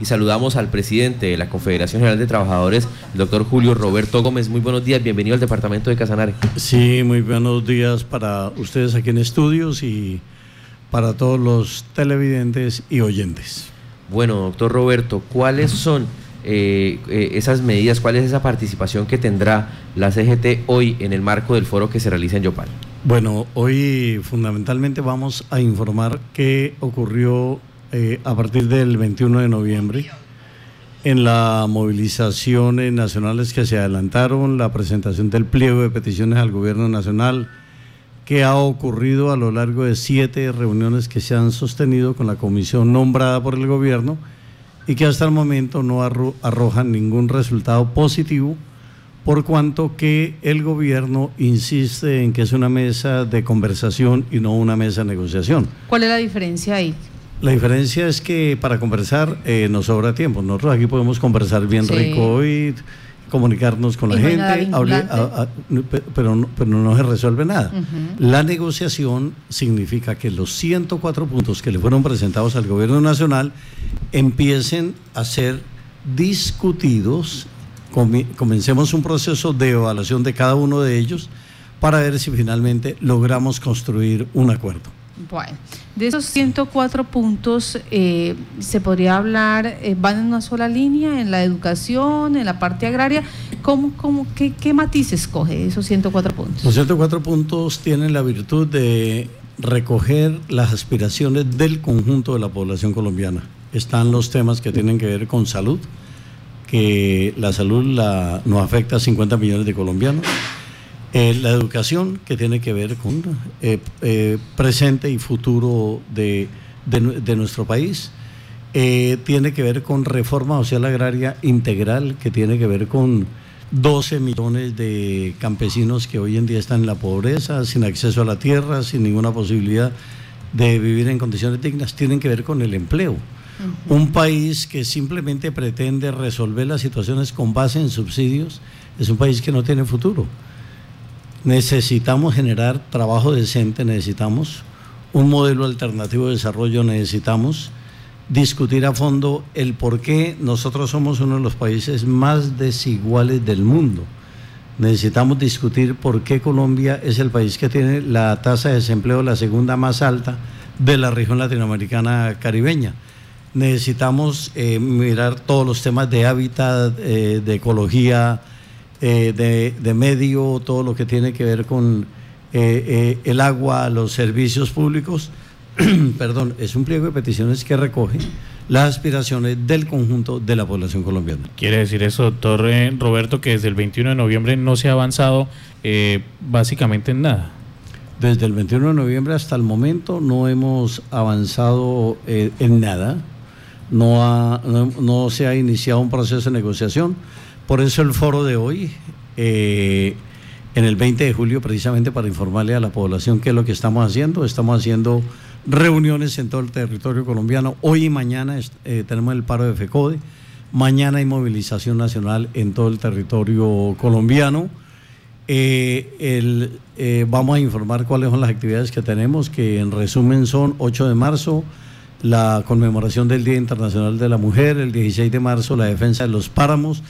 Y saludamos al presidente de la Confederación General de Trabajadores, el doctor Julio Roberto Gómez. Muy buenos días, bienvenido al departamento de Casanare. Sí, muy buenos días para ustedes aquí en estudios y para todos los televidentes y oyentes. Bueno, doctor Roberto, ¿cuáles son eh, eh, esas medidas, cuál es esa participación que tendrá la CGT hoy en el marco del foro que se realiza en Yopal? Bueno, hoy fundamentalmente vamos a informar qué ocurrió eh, a partir del 21 de noviembre en las movilizaciones nacionales que se adelantaron, la presentación del pliego de peticiones al gobierno nacional, que ha ocurrido a lo largo de siete reuniones que se han sostenido con la comisión nombrada por el gobierno y que hasta el momento no arrojan ningún resultado positivo, por cuanto que el gobierno insiste en que es una mesa de conversación y no una mesa de negociación. ¿Cuál es la diferencia ahí? La diferencia es que para conversar eh, nos sobra tiempo. Nosotros aquí podemos conversar bien rico y comunicarnos con la gente, pero, no, pero no se resuelve nada. La negociación significa que los 104 puntos que le fueron presentados al gobierno nacional empiecen a ser discutidos, comencemos un proceso de evaluación de cada uno de ellos para ver si finalmente logramos construir un acuerdo. Bueno, de esos 104 puntos, eh, se podría hablar, eh, van en una sola línea, en la educación, en la parte agraria. ¿Cómo, cómo, qué, ¿Qué matices coge esos 104 puntos? Los 104 puntos tienen la virtud de recoger las aspiraciones del conjunto de la población colombiana. Están los temas que tienen que ver con salud, que la salud la, nos afecta a 50 millones de colombianos eh, la educación, que tiene que ver con eh, eh, presente y futuro de, nuestro país. tiene que ver con reforma social agraria integral, que tiene que ver con 12 millones de campesinos que hoy en día están en la pobreza, sin acceso a la tierra, sin ninguna posibilidad de vivir en condiciones dignas. Tienen que ver con el empleo. Un país que simplemente pretende resolver las situaciones con base en subsidios es un país que no tiene futuro. Necesitamos generar trabajo decente, necesitamos un modelo alternativo de desarrollo, necesitamos discutir a fondo el por qué nosotros somos uno de los países más desiguales del mundo. Necesitamos discutir por qué Colombia es el país que tiene la tasa de desempleo la segunda más alta de la región latinoamericana caribeña. Necesitamos eh, mirar todos los temas de hábitat, eh, de ecología, eh, de, medio, todo lo que tiene que ver con eh, eh, el agua, los servicios públicos. Perdón, es un pliego de peticiones que recoge las aspiraciones del conjunto de la población colombiana. Quiere decir eso, doctor Roberto, que desde el 21 de noviembre no se ha avanzado básicamente en nada. Desde el 21 de noviembre hasta el momento no hemos avanzado en nada, no, no se ha iniciado un proceso de negociación. Por eso el foro de hoy, eh, en el 20 de julio, precisamente para informarle a la población qué es lo que estamos haciendo. Estamos haciendo reuniones en todo el territorio colombiano. Hoy y mañana eh, tenemos el paro de FECODE. Mañana hay movilización nacional en todo el territorio colombiano. Eh, vamos a informar cuáles son las actividades que tenemos, que en resumen son 8 de marzo, la conmemoración del Día Internacional de la Mujer, el 16 de marzo la defensa de los páramos,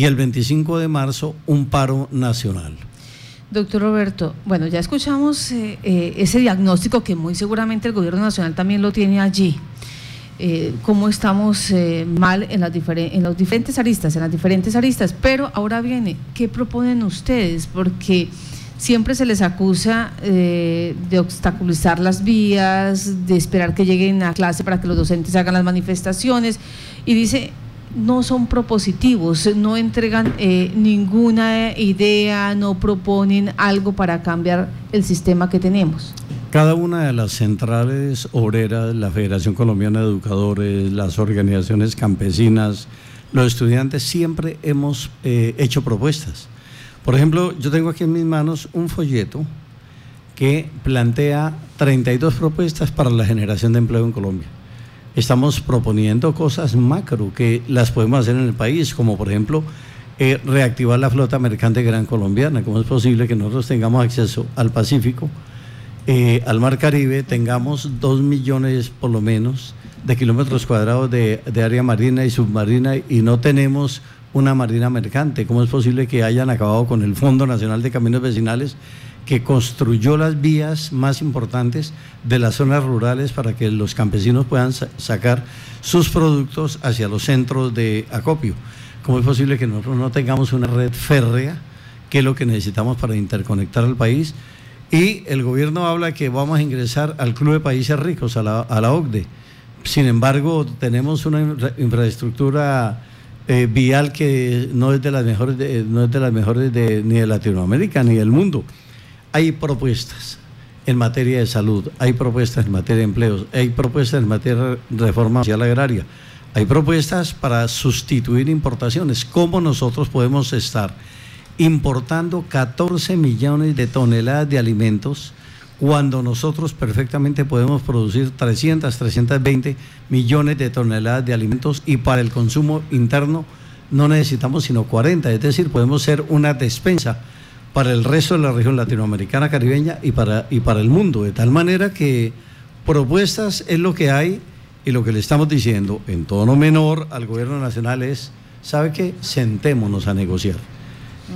y el 25 de marzo un paro nacional. Doctor Roberto, bueno, ya escuchamos eh, eh, ese diagnóstico que muy seguramente el gobierno nacional también lo tiene allí. Eh, cómo estamos mal en las, en los diferentes aristas, en las diferentes aristas. Pero ahora viene, ¿qué proponen ustedes? Porque siempre se les acusa de obstaculizar las vías, de esperar que lleguen a clase para que los docentes hagan las manifestaciones. Y dice, no son propositivos, no entregan eh, ninguna idea, no proponen algo para cambiar el sistema que tenemos. Cada una de las centrales obreras, la Federación Colombiana de Educadores, las organizaciones campesinas, los estudiantes, siempre hemos eh, hecho propuestas. Por ejemplo, yo tengo aquí en mis manos un folleto que plantea 32 propuestas para la generación de empleo en Colombia estamos proponiendo cosas macro que las podemos hacer en el país, como por ejemplo eh, reactivar la flota mercante gran colombiana. ¿Cómo es posible que nosotros tengamos acceso al Pacífico, eh, al Mar Caribe, tengamos dos millones por lo menos de kilómetros cuadrados de, de área marina y submarina y no tenemos una marina mercante. ¿Cómo es posible que hayan acabado con el Fondo Nacional de Caminos Vecinales que construyó las vías más importantes de las zonas rurales para que los campesinos puedan sacar sus productos hacia los centros de acopio? ¿Cómo es posible que nosotros no tengamos una red férrea, que es lo que necesitamos para interconectar al país? Y el gobierno habla que vamos a ingresar al Club de Países Ricos, a la, a OCDE. Sin embargo, tenemos una infraestructura eh, vial que no es de las mejores, no es de las mejores ni de Latinoamérica ni del mundo. Hay propuestas en materia de salud, hay propuestas en materia de empleos, hay propuestas en materia de reforma social agraria, hay propuestas para sustituir importaciones. ¿Cómo nosotros podemos estar importando 14 millones de toneladas de alimentos? cuando nosotros perfectamente podemos producir 300, 320 millones de toneladas de alimentos y para el consumo interno no necesitamos sino 40, es decir, podemos ser una despensa para el resto de la región latinoamericana, caribeña y para, y para el mundo, de tal manera que propuestas es lo que hay y lo que le estamos diciendo en tono menor al gobierno nacional es, ¿sabe qué? Sentémonos a negociar.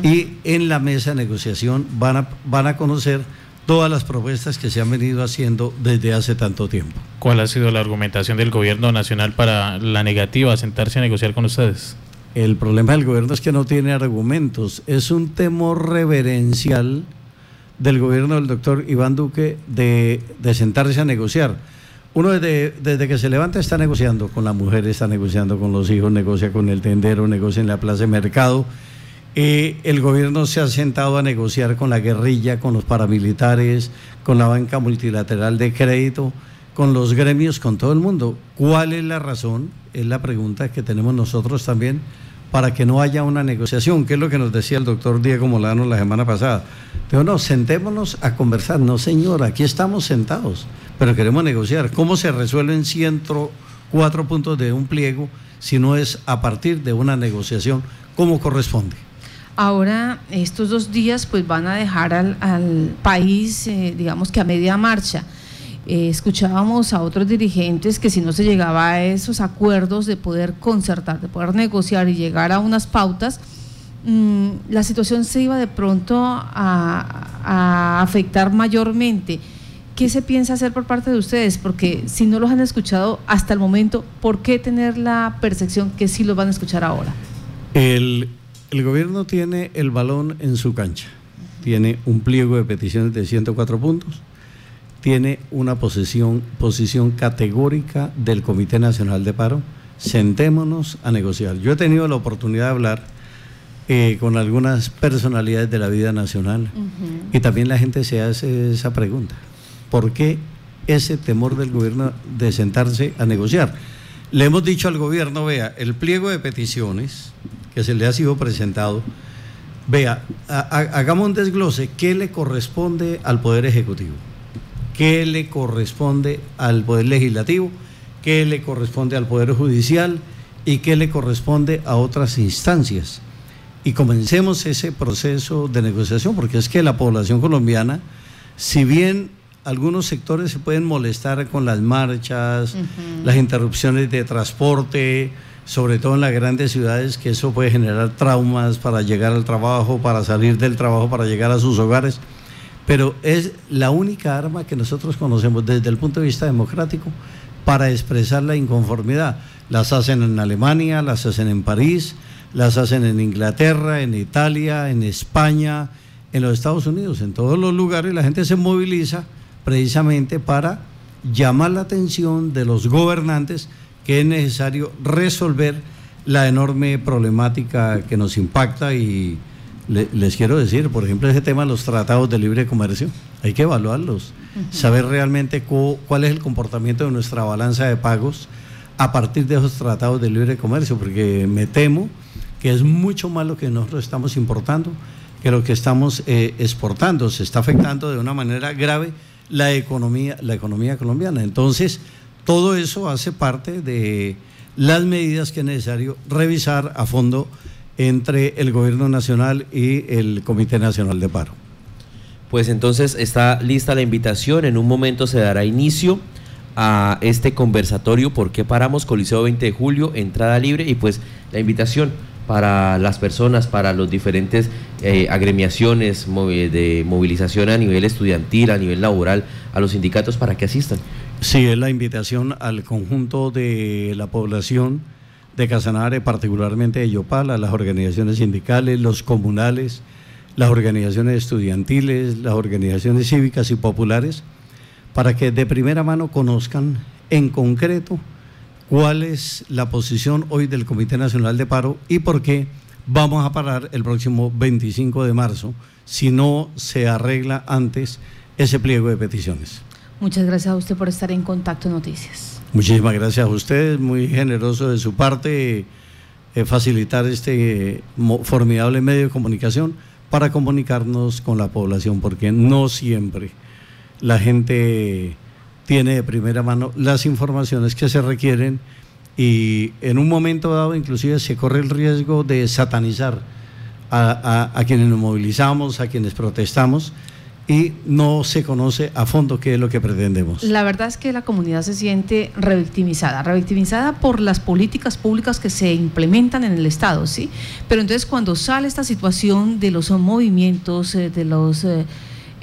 Y en la mesa de negociación van a, van a conocer todas las propuestas que se han venido haciendo desde hace tanto tiempo. ¿Cuál ha sido la argumentación del gobierno nacional para la negativa a sentarse a negociar con ustedes? El problema del gobierno es que no tiene argumentos. Es un temor reverencial del gobierno del doctor Iván Duque de, sentarse a negociar. Uno desde, que se levanta está negociando con la mujer, está negociando con los hijos, negocia con el tendero, negocia en la plaza de mercado eh, el gobierno se ha sentado a negociar con la guerrilla, con los paramilitares, con la banca multilateral de crédito, con los gremios, con todo el mundo. ¿Cuál es la razón? Es la pregunta que tenemos nosotros también para que no haya una negociación, que es lo que nos decía el doctor Diego Molano la semana pasada. Digo, no, sentémonos a conversar. No, señor, aquí estamos sentados, pero queremos negociar. ¿Cómo se resuelven 104 puntos de un pliego si no es a partir de una negociación como corresponde? Ahora, estos dos días pues van a dejar al, país, eh, digamos que a media marcha. Eh, escuchábamos a otros dirigentes que si no se llegaba a esos acuerdos de poder concertar, de poder negociar y llegar a unas pautas, mm, la situación se iba de pronto a, afectar mayormente. ¿Qué se piensa hacer por parte de ustedes? Porque si no los han escuchado hasta el momento, ¿por qué tener la percepción que sí los van a escuchar ahora? El gobierno tiene el balón en su cancha. Tiene un pliego de peticiones de 104 puntos. Tiene una posición, posición categórica del Comité Nacional de Paro. Sentémonos a negociar. Yo he tenido la oportunidad de hablar eh, con algunas personalidades de la vida nacional y también la gente se hace esa pregunta. ¿Por qué ese temor del gobierno de sentarse a negociar? Le hemos dicho al gobierno, vea, el pliego de peticiones que se le ha sido presentado, vea, hagamos un desglose, ¿qué le corresponde al Poder Ejecutivo? ¿Qué le corresponde al Poder Legislativo? ¿Qué le corresponde al Poder Judicial? ¿Y qué le corresponde a otras instancias? Y comencemos ese proceso de negociación, porque es que la población colombiana, si bien algunos sectores se pueden molestar con las marchas, las interrupciones de transporte, sobre todo en las grandes ciudades, que eso puede generar traumas para llegar al trabajo, para salir del trabajo, para llegar a sus hogares. Pero es la única arma que nosotros conocemos desde el punto de vista democrático para expresar la inconformidad. Las hacen en Alemania, las hacen en París, las hacen en Inglaterra, en Italia, en España, en los Estados Unidos, en todos los lugares la gente se moviliza precisamente para llamar la atención de los gobernantes que es necesario resolver la enorme problemática que nos impacta y les quiero decir, por ejemplo, ese tema de los tratados de libre comercio, hay que evaluarlos, saber realmente cuál es el comportamiento de nuestra balanza de pagos a partir de esos tratados de libre comercio, porque me temo que es mucho más lo que nosotros estamos importando que lo que estamos eh, exportando. Se está afectando de una manera grave la economía, la economía colombiana. Entonces, todo eso hace parte de las medidas que es necesario revisar a fondo entre el Gobierno Nacional y el Comité Nacional de Paro. Pues entonces está lista la invitación, en un momento se dará inicio a este conversatorio ¿Por qué paramos? Coliseo 20 de julio, entrada libre y pues la invitación para las personas, para los diferentes eh, agremiaciones de movilización a nivel estudiantil, a nivel laboral, a los sindicatos para que asistan. Sí, es la invitación al conjunto de la población de Casanare, particularmente de Yopal, a las organizaciones sindicales, los comunales, las organizaciones estudiantiles, las organizaciones cívicas y populares, para que de primera mano conozcan en concreto cuál es la posición hoy del Comité Nacional de Paro y por qué vamos a parar el próximo 25 de marzo si no se arregla antes ese pliego de peticiones. Muchas gracias a usted por estar en Contacto Noticias. Muchísimas gracias a ustedes, muy generoso de su parte eh, facilitar este formidable medio de comunicación para comunicarnos con la población, porque no siempre la gente tiene de primera mano las informaciones que se requieren y en un momento dado inclusive se corre el riesgo de satanizar a, quienes nos movilizamos, a quienes protestamos y no se conoce a fondo qué es lo que pretendemos. La verdad es que la comunidad se siente revictimizada, revictimizada por las políticas públicas que se implementan en el Estado, ¿sí? Pero entonces cuando sale esta situación de los movimientos, eh, de los... Eh,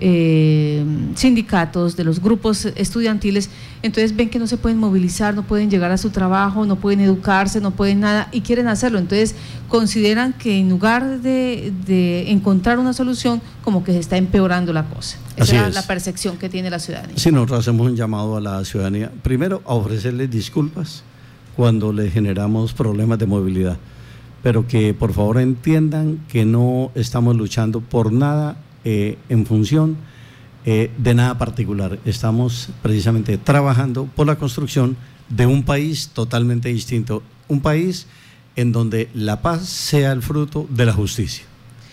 eh, sindicatos, de los grupos estudiantiles, entonces ven que no se pueden movilizar, no pueden llegar a su trabajo, no pueden educarse, no pueden nada y quieren hacerlo. Entonces consideran que en lugar de, encontrar una solución, como que se está empeorando la cosa. Esa es la percepción que tiene la ciudadanía. Sí, nosotros hacemos un llamado a la ciudadanía, primero a ofrecerles disculpas cuando les generamos problemas de movilidad, pero que por favor entiendan que no estamos luchando por nada eh, en función eh, de nada particular. Estamos precisamente trabajando por la construcción de un país totalmente distinto, un país en donde la paz sea el fruto de la justicia.